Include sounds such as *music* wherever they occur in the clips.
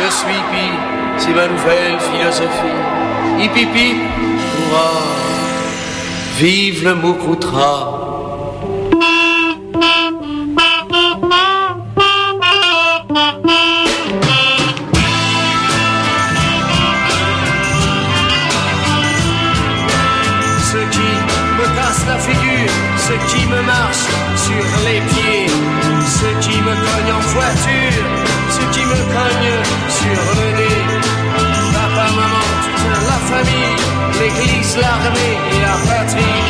je suis pi, c'est ma nouvelle philosophie. Hippie, hurrah, vive le Moukoutra. L'église, l'armée et la.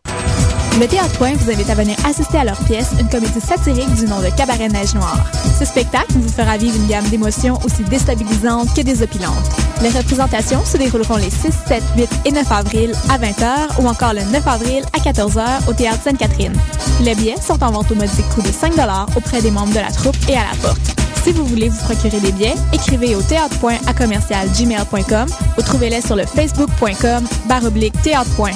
Le Théâtre Point vous invite à venir assister à leur pièce, une comédie satirique du nom de Cabaret Neige Noire. Ce spectacle vous fera vivre une gamme d'émotions aussi déstabilisantes que désopilantes. Les représentations se dérouleront les 6, 7, 8 et 9 avril à 20h ou encore le 9 avril à 14h au Théâtre Sainte-Catherine. Les billets sont en vente au modique coût de 5 auprès des membres de la troupe et à la porte. Si vous voulez vous procurer des billets, écrivez au théâtre.point à commercial gmail.com ou trouvez-les sur le facebook.com baroblique théâtre.point.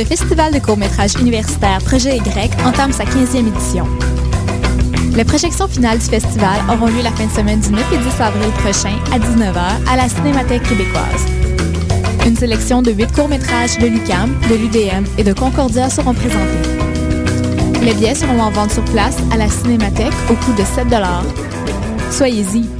Le Festival de court-métrage universitaire Projet Y entame sa 15e édition. Les projections finales du festival auront lieu la fin de semaine du 9 et 10 avril prochain à 19h à la Cinémathèque québécoise. Une sélection de 8 courts-métrages de l'UQAM, de l'UDM et de Concordia seront présentés. Les billets seront en vente sur place à la Cinémathèque au coût de 7 Soyez-y.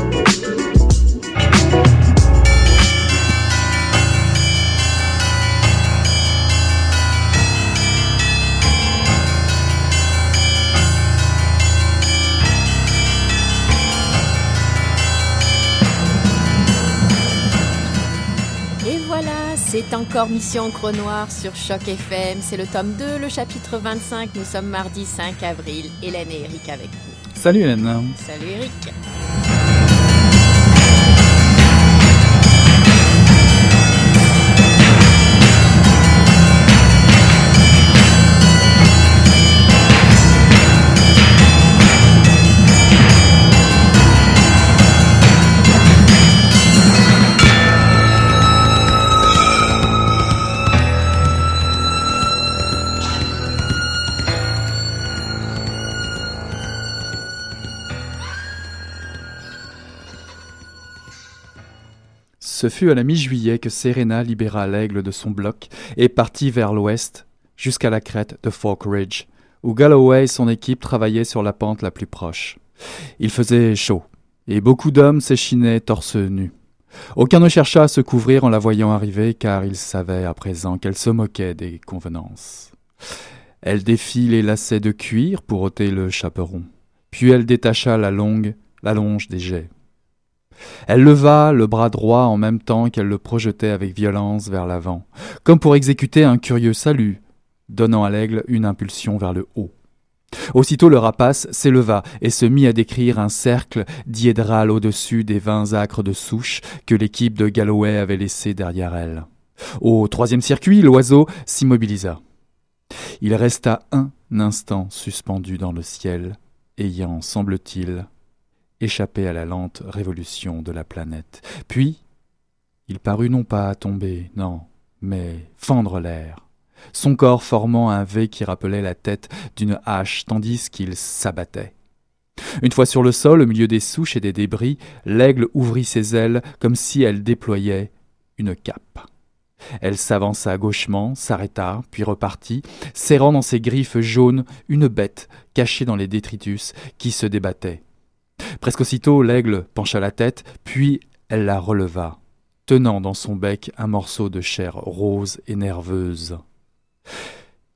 C'est encore Mission Encre Noire sur Choc FM. C'est le tome 2, le chapitre 25. Nous sommes mardi 5 avril. Hélène et Eric avec vous. Salut Hélène. Salut Eric. Ce fut à la mi-juillet que Serena libéra l'aigle de son bloc et partit vers l'ouest jusqu'à la crête de Fork Ridge, où Galloway et son équipe travaillaient sur la pente la plus proche. Il faisait chaud, et beaucoup d'hommes s'échinaient torse nu. Aucun ne chercha à se couvrir en la voyant arriver, car il savait à présent qu'elle se moquait des convenances. Elle défit les lacets de cuir pour ôter le chaperon, puis elle détacha la longue, la longe des jets. Elle leva le bras droit en même temps qu'elle le projetait avec violence vers l'avant, comme pour exécuter un curieux salut, donnant à l'aigle une impulsion vers le haut. Aussitôt le rapace s'éleva et se mit à décrire un cercle diédral au-dessus des vingt acres de souche que l'équipe de Galloway avait laissés derrière elle. Au troisième circuit, l'oiseau s'immobilisa. Il resta un instant suspendu dans le ciel, ayant, semble-t-il, échapper à la lente révolution de la planète. Puis, il parut non pas tomber, non, mais fendre l'air, son corps formant un V qui rappelait la tête d'une hache tandis qu'il s'abattait. Une fois sur le sol, au milieu des souches et des débris, l'aigle ouvrit ses ailes comme si elle déployait une cape. Elle s'avança gauchement, s'arrêta, puis repartit, serrant dans ses griffes jaunes une bête cachée dans les détritus qui se débattait. Presque aussitôt, l'aigle pencha la tête, puis elle la releva, tenant dans son bec un morceau de chair rose et nerveuse.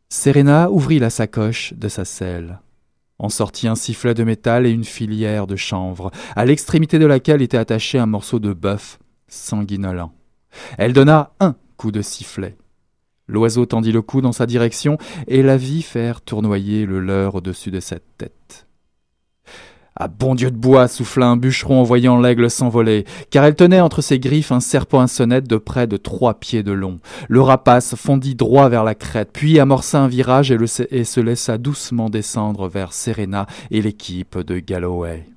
Serena ouvrit la sacoche de sa selle, en sortit un sifflet de métal et une filière de chanvre, à l'extrémité de laquelle était attaché un morceau de bœuf sanguinolent. Elle donna un coup de sifflet. L'oiseau tendit le cou dans sa direction et la vit faire tournoyer le leurre au-dessus de cette tête. Ah bon Dieu de bois, souffla un bûcheron en voyant l'aigle s'envoler, car elle tenait entre ses griffes un serpent à sonnette de près de trois pieds de long. Le rapace fondit droit vers la crête, puis amorça un virage et, et se laissa doucement descendre vers Serena et l'équipe de Galloway.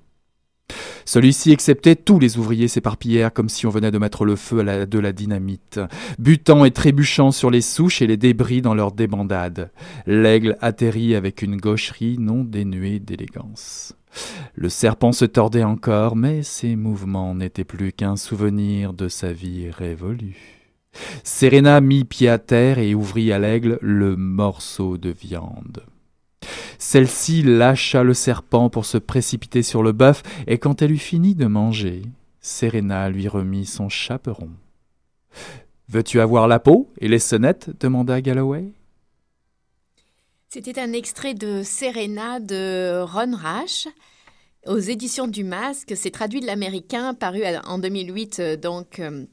Celui-ci acceptait tous les ouvriers s'éparpillèrent comme si on venait de mettre le feu à de la dynamite, butant et trébuchant sur les souches et les débris dans leur débandade. L'aigle atterrit avec une gaucherie non dénuée d'élégance. Le serpent se tordait encore, mais ses mouvements n'étaient plus qu'un souvenir de sa vie révolue. Serena mit pied à terre et ouvrit à l'aigle le morceau de viande. Celle-ci lâcha le serpent pour se précipiter sur le bœuf, et quand elle eut fini de manger, Serena lui remit son chaperon. Veux-tu avoir la peau et les sonnettes demanda Galloway. C'était un extrait de Serena de Ron Rash aux éditions du Masque. C'est traduit de l'américain, paru en 2008, euh, donc euh,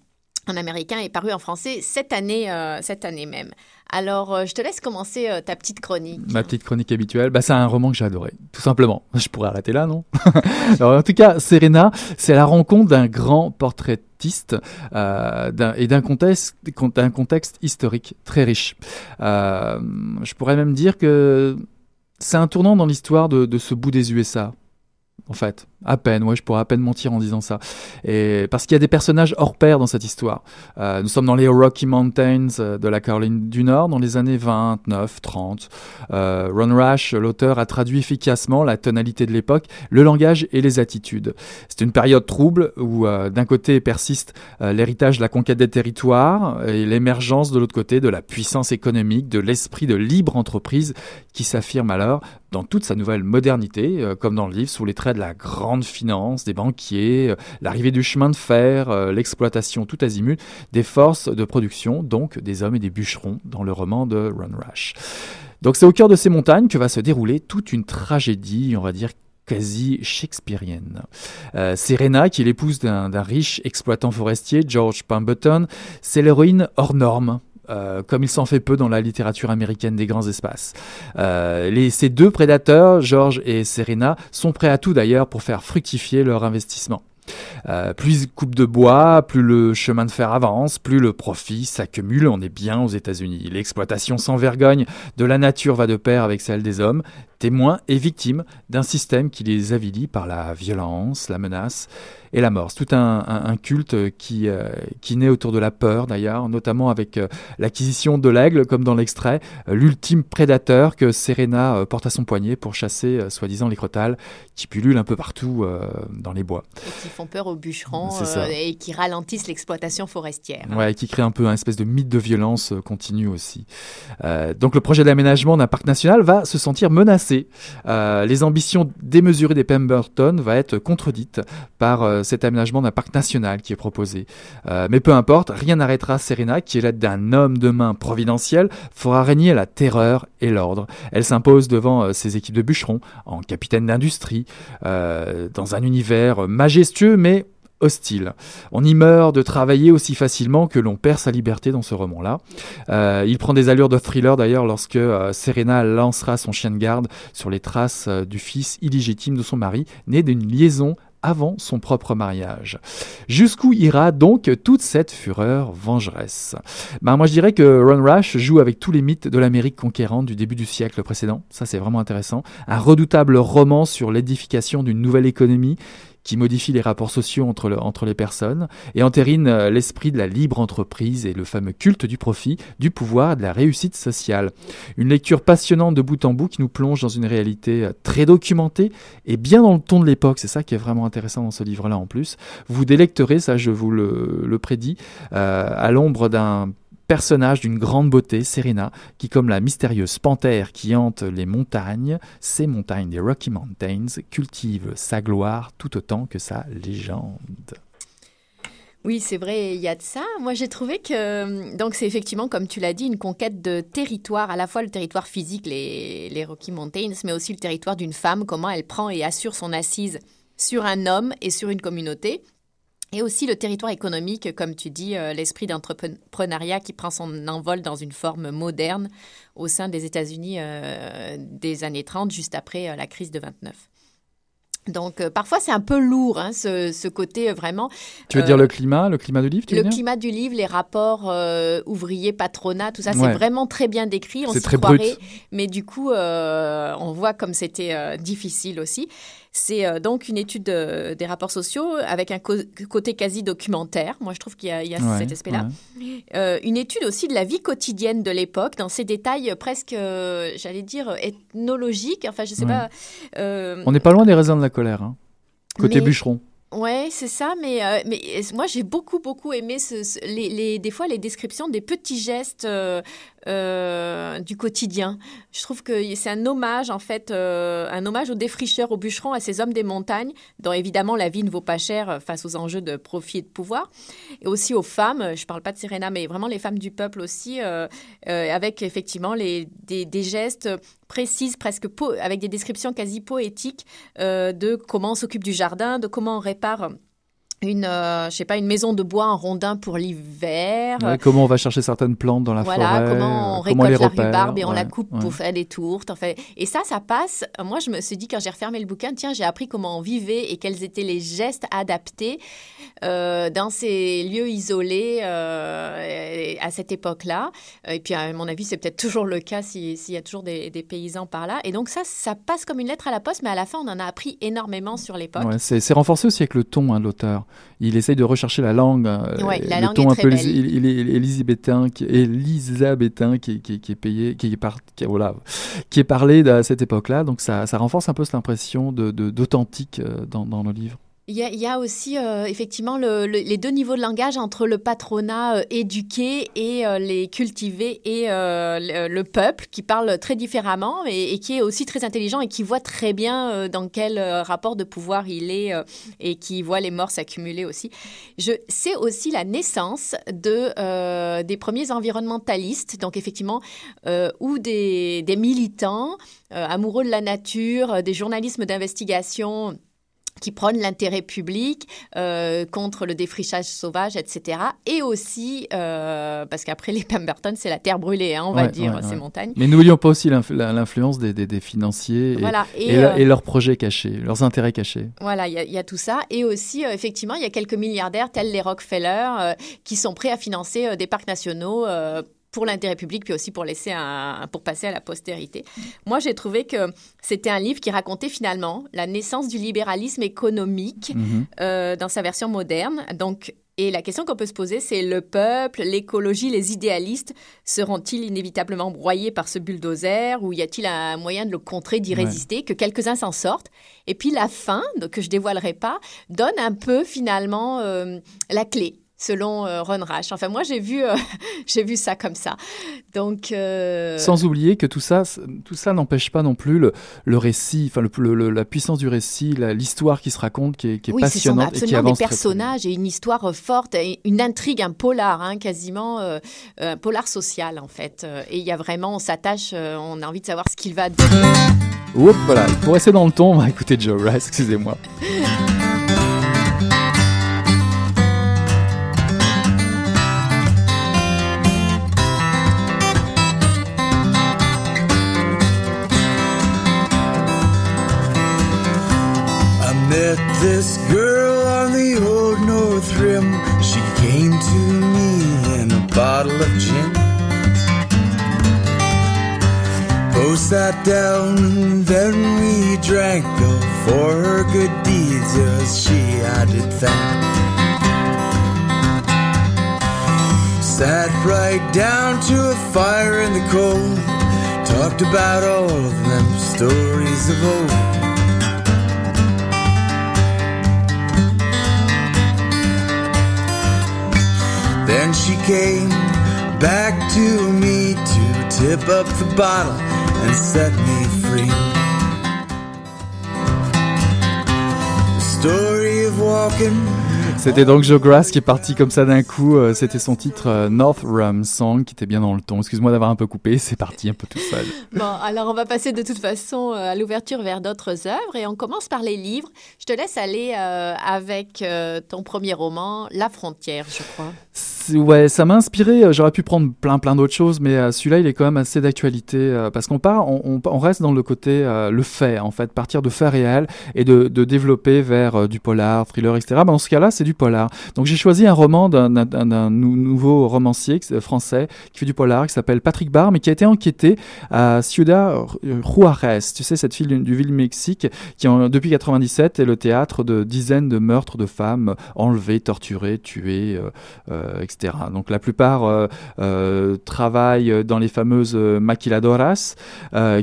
en américain, et paru en français cette année, euh, cette année même. Alors, euh, je te laisse commencer euh, ta petite chronique. Ma petite chronique habituelle, bah, c'est un roman que j'ai adoré, tout simplement. *laughs* Je pourrais arrêter là, non? *laughs* En tout cas, Serena, c'est la rencontre d'un grand portraitiste et d'un contexte, historique très riche. je pourrais même dire que c'est un tournant dans l'histoire de ce bout des USA en fait. À peine, ouais, je pourrais à peine mentir en disant ça. Et parce qu'il y a des personnages hors pair dans cette histoire. Euh, nous sommes dans les Rocky Mountains euh, de la Caroline du Nord dans les années 29, 30. Euh, Ron Rash, l'auteur, a traduit efficacement la tonalité de l'époque, le langage et les attitudes. C'est une période trouble où d'un côté persiste l'héritage de la conquête des territoires et l'émergence de l'autre côté de la puissance économique, de l'esprit de libre entreprise qui s'affirme alors dans toute sa nouvelle modernité, comme dans le livre, sous les traits de la grande finance, des banquiers, euh, l'arrivée du chemin de fer, euh, l'exploitation tout azimut des forces de production, donc des hommes et des bûcherons dans le roman de Ron Rush. Donc c'est au cœur de ces montagnes que va se dérouler toute une tragédie, on va dire quasi shakespearienne. Euh, Serena, qui est l'épouse d'un riche exploitant forestier, George Pemberton, c'est l'héroïne hors norme euh, comme il s'en fait peu dans la littérature américaine des grands espaces. Euh, les, ces deux prédateurs, George et Serena, sont prêts à tout d'ailleurs pour faire fructifier leur investissement. Euh, plus ils coupent de bois, plus le chemin de fer avance, plus le profit s'accumule. On est bien aux États-Unis. L'exploitation sans vergogne de la nature va de pair avec celle des hommes, témoins et victimes d'un système qui les avilit par la violence, la menace et la mort. C'est tout un, culte qui, euh, qui naît autour de la peur d'ailleurs, notamment avec euh, l'acquisition de l'aigle, comme dans l'extrait, euh, l'ultime prédateur que Serena porte à son poignet pour chasser soi-disant les crotales qui pullulent un peu partout dans les bois. Et qui font peur aux bûcherons et qui ralentissent l'exploitation forestière. Ouais, et qui crée un peu un espèce de mythe de violence continue aussi. donc le projet d'aménagement d'un parc national va se sentir menacé. Les ambitions démesurées des Pemberton va être contredites par cet aménagement d'un parc national qui est proposé. Euh, mais peu importe, rien n'arrêtera Serena, qui est l'aide d'un homme de main providentiel, fera régner la terreur et l'ordre. Elle s'impose devant euh, ses équipes de bûcherons, en capitaine d'industrie, euh, dans un univers majestueux mais hostile. On y meurt de travailler aussi facilement que l'on perd sa liberté dans ce roman-là. il prend des allures de thriller d'ailleurs lorsque Serena lancera son chien de garde sur les traces du fils illégitime de son mari, né d'une liaison avant son propre mariage. Jusqu'où ira donc toute cette fureur vengeresse? Ben, Moi je dirais que Ron Rush joue avec tous les mythes de l'Amérique conquérante du début du siècle précédent, ça c'est vraiment intéressant. Un redoutable roman sur l'édification d'une nouvelle économie qui modifie les rapports sociaux entre, les personnes et entérine euh, l'esprit de la libre entreprise et le fameux culte du profit, du pouvoir et de la réussite sociale. Une lecture passionnante de bout en bout qui nous plonge dans une réalité euh, très documentée et bien dans le ton de l'époque. C'est ça qui est vraiment intéressant dans ce livre-là en plus. Vous délecterez, ça je vous le, prédis, euh, à l'ombre d'un personnage d'une grande beauté, Serena, qui comme la mystérieuse panthère qui hante les montagnes, ces montagnes des Rocky Mountains, cultive sa gloire tout autant que sa légende. Oui, c'est vrai, il y a de ça. Moi, j'ai trouvé que donc c'est effectivement, comme tu l'as dit, une conquête de territoire, à la fois le territoire physique, les, les Rocky Mountains, mais aussi le territoire d'une femme, comment elle prend et assure son assise sur un homme et sur une communauté. Et aussi le territoire économique, comme tu dis, euh, l'esprit d'entrepreneuriat qui prend son envol dans une forme moderne au sein des États-Unis euh, des années 30, juste après euh, la crise de 29. Donc parfois c'est un peu lourd hein, ce, côté vraiment. Tu veux dire le climat, le climat du livre Le climat du livre, les rapports ouvriers, patronat, tout ça, c'est vraiment très bien décrit. On s'y croirait, mais du coup on voit comme c'était difficile aussi. C'est euh, donc une étude des rapports sociaux avec un côté quasi documentaire. Moi, je trouve qu'il y a, cet aspect-là. Euh, une étude aussi de la vie quotidienne de l'époque, dans ses détails presque, euh, j'allais dire, ethnologiques. Enfin, je sais pas. On n'est pas loin des raisins de la colère, hein. côté bûcheron. Ouais, c'est ça, mais, mais moi j'ai beaucoup, beaucoup aimé les, des fois les descriptions des petits gestes euh, du quotidien. Je trouve que c'est un hommage, en fait, euh, un hommage aux défricheurs, aux bûcherons, à ces hommes des montagnes, dont évidemment la vie ne vaut pas cher euh, face aux enjeux de profit et de pouvoir. Et aussi aux femmes, je ne parle pas de Serena, mais vraiment les femmes du peuple aussi, avec effectivement des, gestes précises, presque avec des descriptions quasi poétiques de comment on s'occupe du jardin, de comment on répare une, euh, je sais pas, une maison de bois en rondin pour l'hiver. comment on va chercher certaines plantes dans la voilà, Comment on récolte la rhubarbe et on la coupe pour faire des tourtes. En fait. Et ça, ça passe. Moi, je me suis dit, quand j'ai refermé le bouquin, tiens, j'ai appris comment on vivait et quels étaient les gestes adaptés euh, dans ces lieux isolés euh, à cette époque-là. Et puis, à mon avis, c'est peut-être toujours le cas s'il y a toujours des, paysans par là. Et donc, ça, ça passe comme une lettre à la poste, mais à la fin, on en a appris énormément sur l'époque. c'est renforcé aussi avec le ton hein, de l'auteur il essaye de rechercher la langue, euh, la le ton un peu élisabétain, qui, qui, qui, qui, est payé, qui est, par, qui, voilà, qui est parlé à cette époque-là. Donc ça, ça renforce un peu cette impression de d'authentique euh, dans, dans le livre. Il y, a, aussi euh, effectivement les deux niveaux de langage entre le patronat euh, éduqué et euh, les cultivés et le, peuple qui parle très différemment et, qui est aussi très intelligent et qui voit très bien dans quel rapport de pouvoir il est et qui voit les morts s'accumuler aussi. Je sais aussi la naissance de, des premiers environnementalistes, donc effectivement, ou des, des militants amoureux de la nature, des journalismes d'investigation qui prônent l'intérêt public euh, contre le défrichage sauvage, etc. Et aussi, euh, parce qu'après les Pemberton, c'est la terre brûlée, hein, on va dire, ces montagnes. Mais n'oublions pas aussi l'influence des, des, financiers et, euh, et, leurs projets cachés, leurs intérêts cachés. Voilà, il y, a tout ça. Et aussi, effectivement, il y a quelques milliardaires tels les Rockefeller qui sont prêts à financer des parcs nationaux pour l'intérêt public, puis aussi pour laisser un, pour passer à la postérité. Moi, j'ai trouvé que c'était un livre qui racontait finalement la naissance du libéralisme économique mhm. euh, dans sa version moderne. Donc, et la question qu'on peut se poser, c'est le peuple, l'écologie, les idéalistes seront-ils inévitablement broyés par ce bulldozer ou y a-t-il un moyen de le contrer, d'y résister, que quelques-uns s'en sortent Et puis la fin, que je dévoilerai pas, donne un peu finalement euh, la clé selon euh, Ron Rash. Enfin, moi, j'ai vu, euh, *laughs* j'ai vu ça comme ça. Donc, euh, sans oublier que tout ça, tout ça n'empêche pas non plus le, le récit, enfin le, la puissance du récit, l'histoire qui se raconte, qui est, qui est oui, passionnante et qui avance des personnages et une histoire forte, une intrigue, un polar, hein, quasiment un polar social en fait. Et il y a vraiment, on s'attache, on a envie de savoir ce qu'il va dire. Oups, voilà. Pour rester dans le ton, on va écouter Joe Rice. Excusez-moi. This girl on the old North Rim. She came to me in a bottle of gin. Both sat down then we drank a for her good deeds, yes, she did thank. Sat right down to a fire in the cold, talked about all of them stories of old. Then she came back to me to tip up the bottle and set me free. The story of walking C'était donc Joe Grass qui est parti comme ça d'un coup. Euh, c'était son titre euh, North Rum Song qui était bien dans le ton. Excuse-moi d'avoir un peu coupé, *laughs* c'est parti un peu tout seul. Bon, alors on va passer de toute façon euh, à l'ouverture vers d'autres œuvres et on commence par les livres. Je te laisse aller avec ton premier roman, La frontière, je crois. Ouais, ça m'a inspiré. J'aurais pu prendre plein plein d'autres choses, mais celui-là, il est quand même assez d'actualité parce qu'on part, on, reste dans le côté le fait en fait, partir de faits réels et de, développer vers du polar, thriller, etc. dans ce cas-là, c'est du polar. Donc j'ai choisi un roman d'un nouveau romancier français qui fait du polar, qui s'appelle Patrick Barr, mais qui a été enquêté à Ciudad Juarez, tu sais, cette ville du ville Mexique, qui en, depuis 97 est le théâtre de dizaines de meurtres de femmes enlevées, torturées, tuées, euh, euh, etc. Donc la plupart euh, travaillent dans les fameuses maquiladoras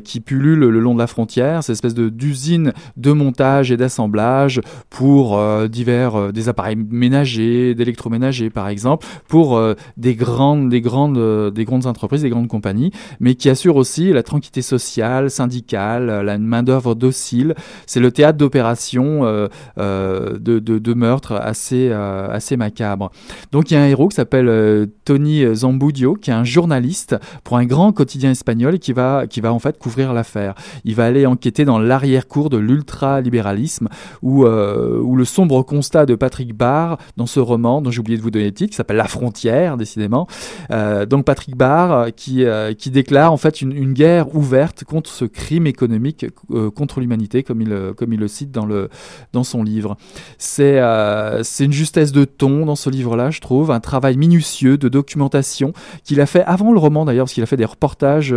qui pullulent le long de la frontière, cette espèce d'usine de, montage et d'assemblage pour divers des appareils ménagers, d'électroménagers par exemple, pour euh, des grandes, des grandes, euh, des grandes entreprises, des grandes compagnies, mais qui assurent aussi la tranquillité sociale, syndicale, euh, la main d'œuvre docile. C'est le théâtre d'opérations de, de, de, meurtres assez, assez macabres. Donc il y a héros qui s'appelle Tony Zambudio, qui est un journaliste pour un grand quotidien espagnol qui va, qui va en fait couvrir l'affaire. Il va aller enquêter dans l'arrière-cour de l'ultralibéralisme, où, où le sombre constat de Patrick Barr dans ce roman dont j'ai oublié de vous donner le titre, qui s'appelle La frontière, décidément. Euh, donc Patrick Barr euh, qui, euh, qui déclare en fait une, guerre ouverte contre ce crime économique contre l'humanité, comme il, comme il le cite dans, le, dans son livre. C'est une justesse de ton dans ce livre-là, je trouve, travail minutieux de documentation qu'il a fait avant le roman d'ailleurs, parce qu'il a fait des reportages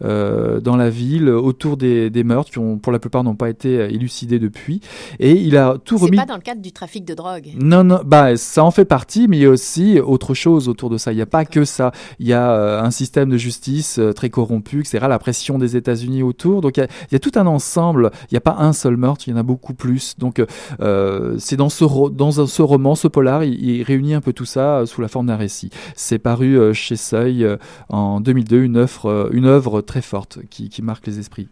dans la ville autour des, des, meurtres qui ont pour la plupart n'ont pas été élucidés depuis. Et il a tout remis. C'est pas dans le cadre du trafic de drogue. Non, non, bah, ça en fait partie, mais il y a aussi autre chose autour de ça. Il n'y a pas que ça. Il y a euh, un système de justice euh, très corrompu, etc. La pression des États-Unis autour. Donc, il y, a, tout un ensemble. Il n'y a pas un seul meurtre, il y en a beaucoup plus. Donc, euh, c'est dans ce, dans ce roman, ce polar, il, réunit un peu tout ça sous la forme d'un récit. C'est paru chez Seuil en 2002, une œuvre, une œuvre très forte qui marque les esprits.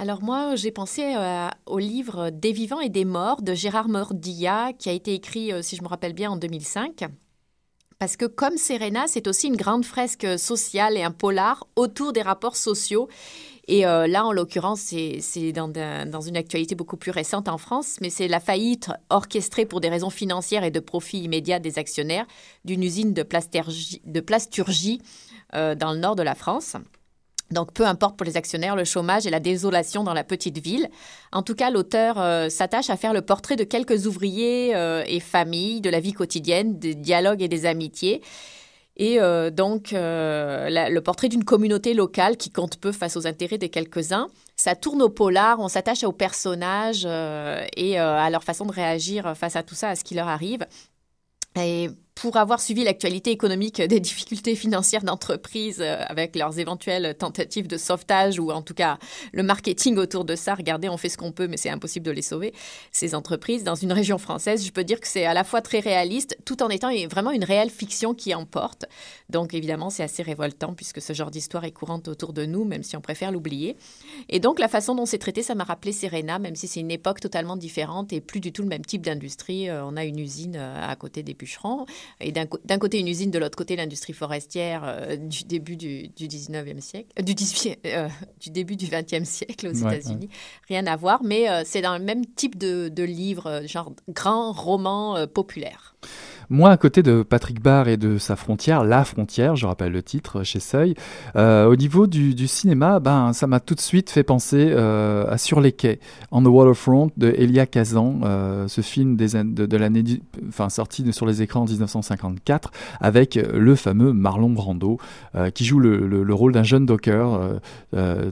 Alors moi, j'ai pensé euh, au livre Des vivants et des morts de Gérard Mordilla, qui a été écrit, euh, si je me rappelle bien, en 2005. Parce que comme Serena, c'est aussi une grande fresque sociale et un polar autour des rapports sociaux. Et euh, là, en l'occurrence, c'est dans, une actualité beaucoup plus récente en France, mais c'est la faillite orchestrée pour des raisons financières et de profit immédiat des actionnaires d'une usine de, plasturgie dans le nord de la France. Donc, peu importe pour les actionnaires le chômage et la désolation dans la petite ville. En tout cas, l'auteur euh, s'attache à faire le portrait de quelques ouvriers euh, et familles, de la vie quotidienne, des dialogues et des amitiés. Et euh, donc, le portrait d'une communauté locale qui compte peu face aux intérêts des quelques-uns. Ça tourne au polar, on s'attache aux personnages et à leur façon de réagir face à tout ça, à ce qui leur arrive. Et pour avoir suivi l'actualité économique des difficultés financières d'entreprises euh, avec leurs éventuelles tentatives de sauvetage ou en tout cas le marketing autour de ça, regardez, on fait ce qu'on peut, mais c'est impossible de les sauver, ces entreprises. Dans une région française, je peux dire que c'est à la fois très réaliste tout en étant vraiment une réelle fiction qui emporte. Donc évidemment, c'est assez révoltant puisque ce genre d'histoire est courante autour de nous, même si on préfère l'oublier. Et donc la façon dont c'est traité, ça m'a rappelé Serena, même si c'est une époque totalement différente et plus du tout le même type d'industrie. Euh, on a une usine euh, à côté des bûcherons et d'un côté une usine, de l'autre côté l'industrie forestière euh, du début du, du 19e siècle, euh, du, 18, euh, du début du 20e siècle aux États-Unis. Rien à voir, mais c'est dans le même type de, de livre, genre grand roman populaire. Moi, à côté de Patrick Barr et de sa frontière, La Frontière, je rappelle le titre chez Seuil, euh, au niveau du, cinéma, ben, ça m'a tout de suite fait penser euh, à Sur les quais, On the Waterfront de Elia Kazan, euh, ce film de l'année, enfin sorti sur les écrans en 1954, avec le fameux Marlon Brando, qui joue le, rôle d'un jeune docker,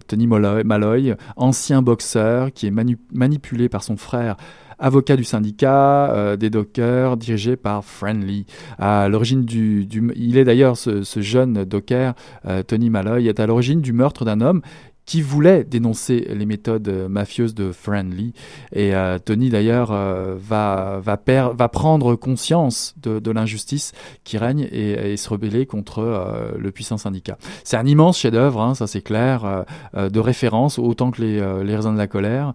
Tony Malloy, ancien boxeur, qui est manipulé par son frère avocat du syndicat euh, des dockers dirigé par Friendly. À l'origine du, il est d'ailleurs ce, jeune docker, euh, Tony Malloy, est à l'origine du meurtre d'un homme qui voulait dénoncer les méthodes euh, mafieuses de Friendly. Et euh, Tony, d'ailleurs, euh, va, va, va, prendre conscience de, de l'injustice qui règne et, et, se rebeller contre le puissant syndicat. C'est un immense chef-d'œuvre, hein, ça c'est clair, de référence, autant que les, les raisins de la colère,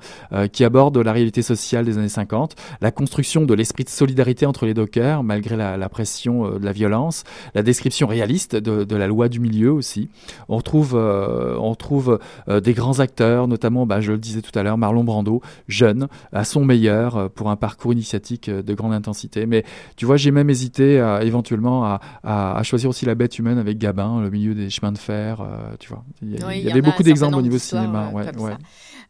qui aborde la réalité sociale des années 50, la construction de l'esprit de solidarité entre les dockers, malgré la, la pression de la violence, la description réaliste de, de, la loi du milieu aussi. On retrouve, on retrouve euh, des grands acteurs, notamment, bah, je le disais tout à l'heure, Marlon Brando, jeune, à son meilleur, euh, pour un parcours initiatique euh, de grande intensité. Mais tu vois, j'ai même hésité éventuellement à, choisir aussi La bête humaine avec Gabin, le milieu des chemins de fer. tu vois, il y, avait beaucoup d'exemples au niveau cinéma. Ouais, ouais.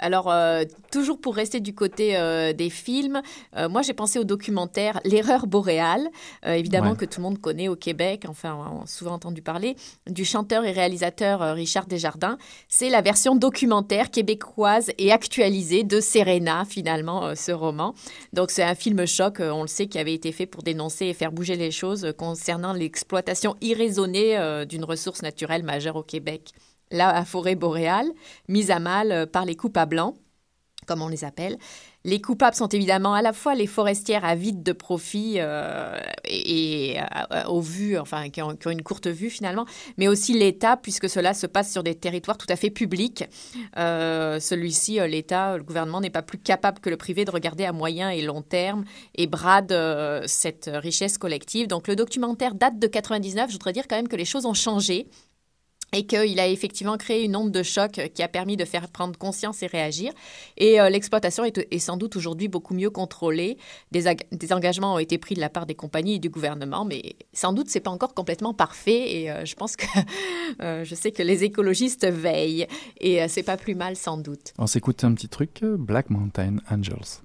Alors, euh, toujours pour rester du côté euh, des films, euh, moi j'ai pensé au documentaire L'erreur boréale, évidemment que tout le monde connaît au Québec, enfin on a souvent entendu parler, du chanteur et réalisateur Richard Desjardins. C'est la version documentaire québécoise et actualisée de Serena, finalement, ce roman. Donc c'est un film choc, on le sait, qui avait été fait pour dénoncer et faire bouger les choses concernant l'exploitation irraisonnée d'une ressource naturelle majeure au Québec la forêt boréale, mise à mal euh, par les coupables blancs, comme on les appelle. Les coupables sont évidemment à la fois les forestières avides de profit euh, et, euh, au vu, enfin qui ont, une courte vue finalement, mais aussi l'État puisque cela se passe sur des territoires tout à fait publics. Celui-ci, l'État, le gouvernement n'est pas plus capable que le privé de regarder à moyen et long terme et brade cette richesse collective. Donc le documentaire date de 99. Je voudrais dire quand même que les choses ont changé et qu'il a effectivement créé une onde de choc qui a permis de faire prendre conscience et réagir. Et euh, l'exploitation est, sans doute aujourd'hui beaucoup mieux contrôlée. Des, engagements ont été pris de la part des compagnies et du gouvernement, mais sans doute c'est pas encore complètement parfait. Et euh, je pense que *laughs* euh, je sais que les écologistes veillent et c'est pas plus mal sans doute. On s'écoute un petit truc, Black Mountain Angels.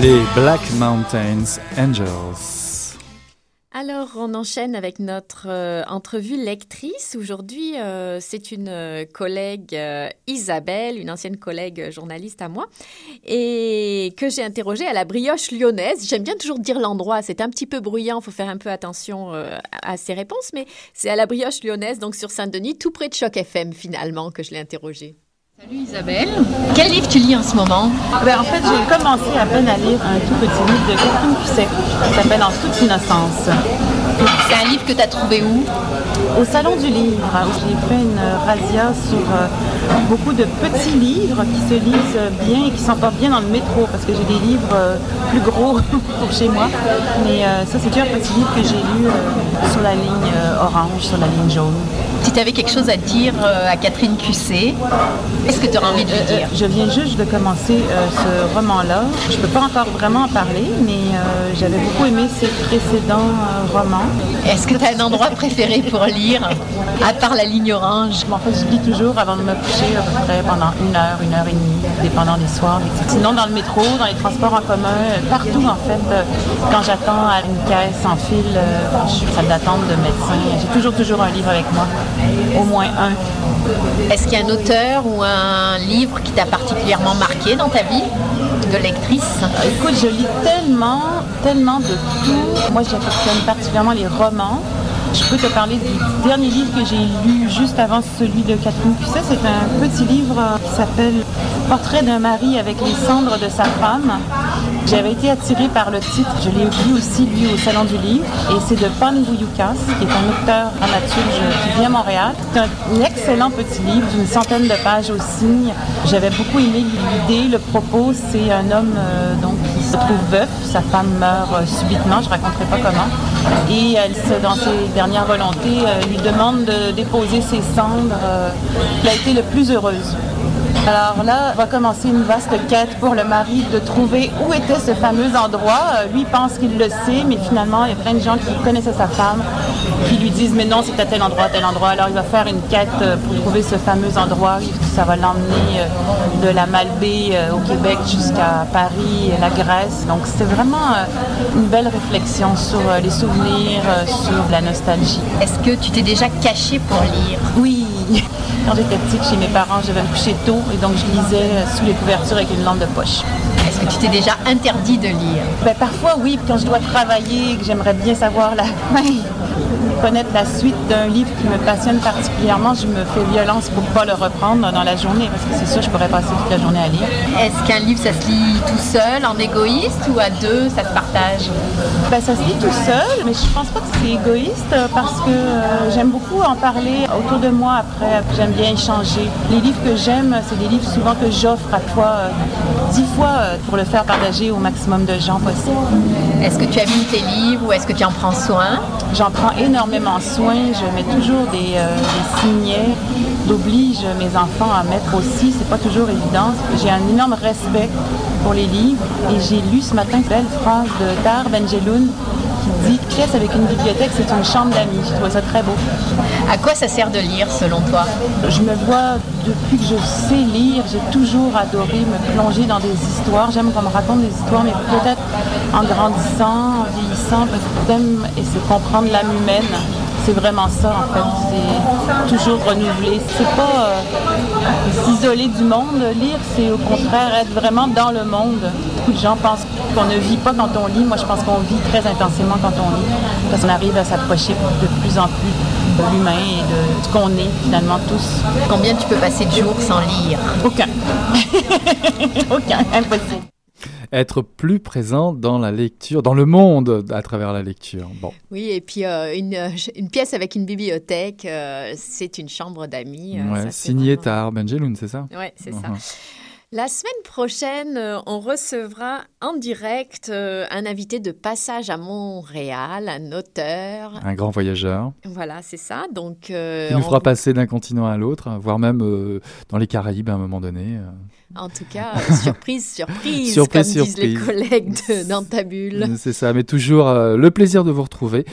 Black Mountains Angels. Alors, on enchaîne avec notre euh, entrevue lectrice. Aujourd'hui, euh, c'est une euh, collègue Isabelle, une ancienne collègue journaliste à moi, et que j'ai interrogée à la brioche lyonnaise. J'aime bien toujours dire l'endroit, c'est un petit peu bruyant, il faut faire un peu attention à ses réponses, mais c'est à la brioche lyonnaise, donc sur Saint-Denis, tout près de Choc FM finalement, que je l'ai interrogée. Salut Isabelle. Quel livre tu lis en ce moment? Ben, En fait, j'ai commencé à peine à lire un tout petit livre de Catherine Pusset qui s'appelle En toute innocence. C'est un livre que tu as trouvé où? Au Salon du Livre, où j'ai fait une razzia sur euh, beaucoup de petits livres qui se lisent bien et qui s'emportent bien dans le métro, parce que j'ai des livres euh, plus gros *laughs* pour chez moi. Mais euh, ça, c'est un petit livre que j'ai lu sur la ligne orange, sur la ligne jaune. Si tu avais quelque chose à dire euh, à Catherine Cusset, qu'est-ce que tu aurais envie de lui Euh, dire? je viens juste de commencer euh, ce roman-là. Je ne peux pas encore vraiment en parler, mais euh, j'avais beaucoup aimé ses précédents euh, romans. Est-ce que tu as un endroit préféré pour lire, à part la ligne orange En fait, je lis toujours avant de me coucher à peu près pendant une heure, une heure et demie, dépendant des soirs. Sinon, dans le métro, dans les transports en commun, euh, partout en fait, euh, quand j'attends à une caisse en file, euh, quand je suis en salle d'attente de médecin, j'ai toujours, toujours un livre avec moi. Au moins un. Est-ce qu'il y a un auteur ou un livre qui t'a particulièrement marqué dans ta vie de lectrice? Écoute, je lis tellement, tellement de tout. Moi, j'affectionne particulièrement les romans. Je peux te parler du dernier livre que j'ai lu juste avant celui de Catherine Cusset. C'est un petit livre qui s'appelle Portrait d'un mari avec les cendres de sa femme. J'avais été attirée par le titre. Je l'ai lu aussi, lui, au Salon du Livre. Et c'est de Pan Bouyoukas, qui est un auteur dramaturge qui vit à Montréal. C'est un excellent petit livre d'une centaine de pages aussi. J'avais beaucoup aimé l'idée, le propos. C'est un homme euh, donc, qui se trouve veuf. Sa femme meurt euh, subitement, je ne raconterai pas comment. Et elle, dans ses dernières volontés, euh, lui demande de déposer ses cendres. euh, Elle a été le plus heureuse. Alors là, va commencer une vaste quête pour le mari de trouver où était ce fameux endroit. Euh, lui pense qu'il le sait, mais finalement, il y a plein de gens qui connaissaient sa femme, qui lui disent mais non, c'est à tel endroit, tel endroit. Alors il va faire une quête euh, pour trouver ce fameux endroit. Ça va l'emmener euh, de la Malbaie au Québec jusqu'à Paris, et la Grèce. Donc c'est vraiment une belle réflexion sur les souvenirs, sur la nostalgie. Est-ce que tu t'es déjà caché pour lire? Oui. Quand j'étais petite, chez mes parents, je devais me coucher tôt et donc je lisais sous les couvertures avec une lampe de poche. Est-ce que tu t'es déjà interdit de lire? Ben, parfois, oui, quand je dois travailler et que j'aimerais bien savoir la *laughs* fin, connaître la suite d'un livre qui me passionne particulièrement, je me fais violence pour ne pas le reprendre dans la journée parce que c'est sûr, je pourrais passer toute la journée à lire. Est-ce qu'un livre, ça se lit tout seul, en égoïste, ou à deux, ça se partage? Ben, ça se lit tout seul, mais je pense pas que c'est égoïste parce que euh, j'aime beaucoup en parler autour de moi après. J'aime bien échanger. Les livres que j'aime, c'est des livres souvent que j'offre à toi euh, dix fois euh, pour le faire partager au maximum de gens possible. Est-ce que tu abîmes tes livres ou est-ce que tu en prends soin? J'en prends énormément soin. Je mets toujours des, euh, des signets. J'oblige mes enfants à mettre aussi. C'est pas toujours évident. J'ai un énorme respect pour les livres. Et j'ai lu ce matin une belle phrase de Tar Benjeloun qui dit pièce avec une bibliothèque, c'est une chambre d'amis. Je trouve ça très beau. À quoi ça sert de lire selon toi? Je me vois, depuis que je sais lire, j'ai toujours adoré me plonger dans des histoires. J'aime qu'on me raconte des histoires, mais peut-être en grandissant, en vieillissant, peut-être j'aime et c'est comprendre l'âme humaine. C'est vraiment ça en fait. C'est toujours renouveler. C'est pas euh, s'isoler du monde. Lire, c'est au contraire être vraiment dans le monde. Beaucoup de gens pensent qu'on ne vit pas quand on lit. Moi, je pense qu'on vit très intensément quand on lit. Parce qu'on arrive à s'approcher de plus en plus de l'humain et de ce qu'on est finalement tous. Combien tu peux passer de jours sans lire? Aucun. *laughs* Aucun, impossible. Être plus présent dans la lecture, dans le monde à travers la lecture. Bon. Oui, et puis euh, une, euh, une pièce avec une bibliothèque, euh, c'est une chambre d'amis. Ouais, signé vraiment- Tahar Benjeloun, c'est ça? Ouais, c'est ça. La semaine prochaine, euh, on recevra en direct euh, un invité de passage à Montréal, un auteur. Un grand voyageur Voilà, c'est ça. Donc, euh, qui nous on- fera passer d'un continent à l'autre, voire même euh, dans les Caraïbes à un moment donné. en tout cas, euh, surprise, surprise, Surprise, comme disent les surprise. collègues de dans ta bulle. *laughs* C'est ça, mais toujours le plaisir de vous retrouver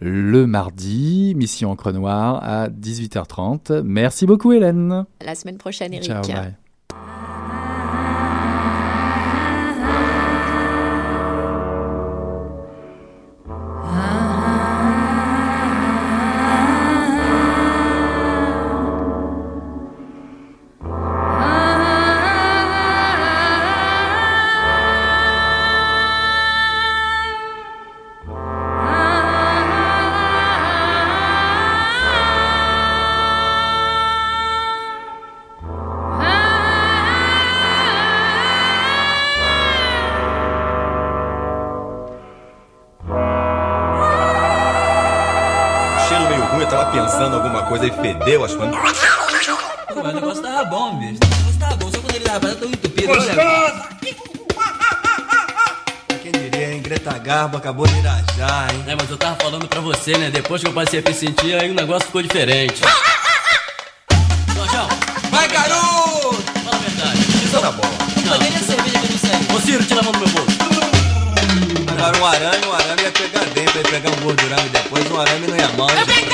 le mardi, Mission Encre Noire à 18h30. Merci beaucoup Hélène. La semaine prochaine, Eric. Ciao, bye. E fedeu, acho que. Pô, mas o negócio tava bom, bicho. O negócio tava bom, só quando ele tava tão entupido. Olha, Quem diria, hein? Greta Garbo acabou de irajar, hein? É, mas eu tava falando pra você, né? Depois que eu passei a me sentir, aí o negócio ficou diferente. garoto! Fala a verdade. Isso tá bom. Não, a cerveja que não serve. Ô Ciro, tira a mão do meu bolso. Agora um arame, um arame ia pegar dentro, ia pegar um gordurame depois, um arame não ia mal. né? Não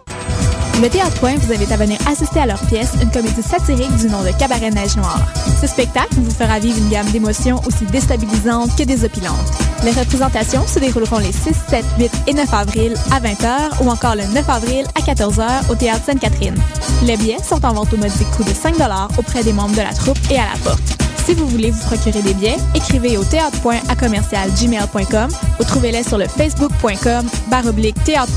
Le Théâtre Point vous invite à venir assister à leur pièce, une comédie satirique du nom de Cabaret Neige Noire. Ce spectacle vous fera vivre une gamme d'émotions aussi déstabilisantes que désopilantes. Les représentations se dérouleront les 6, 7, 8 et 9 avril à 20h ou encore le 9 avril à 14h au Théâtre Sainte-Catherine. Les billets sont en vente au modique coût de 5 auprès des membres de la troupe et à la porte. Si vous voulez vous procurer des billets, écrivez au théâtre.à commercial gmail.com ou trouvez-les sur le facebook.com baroblique théâtre.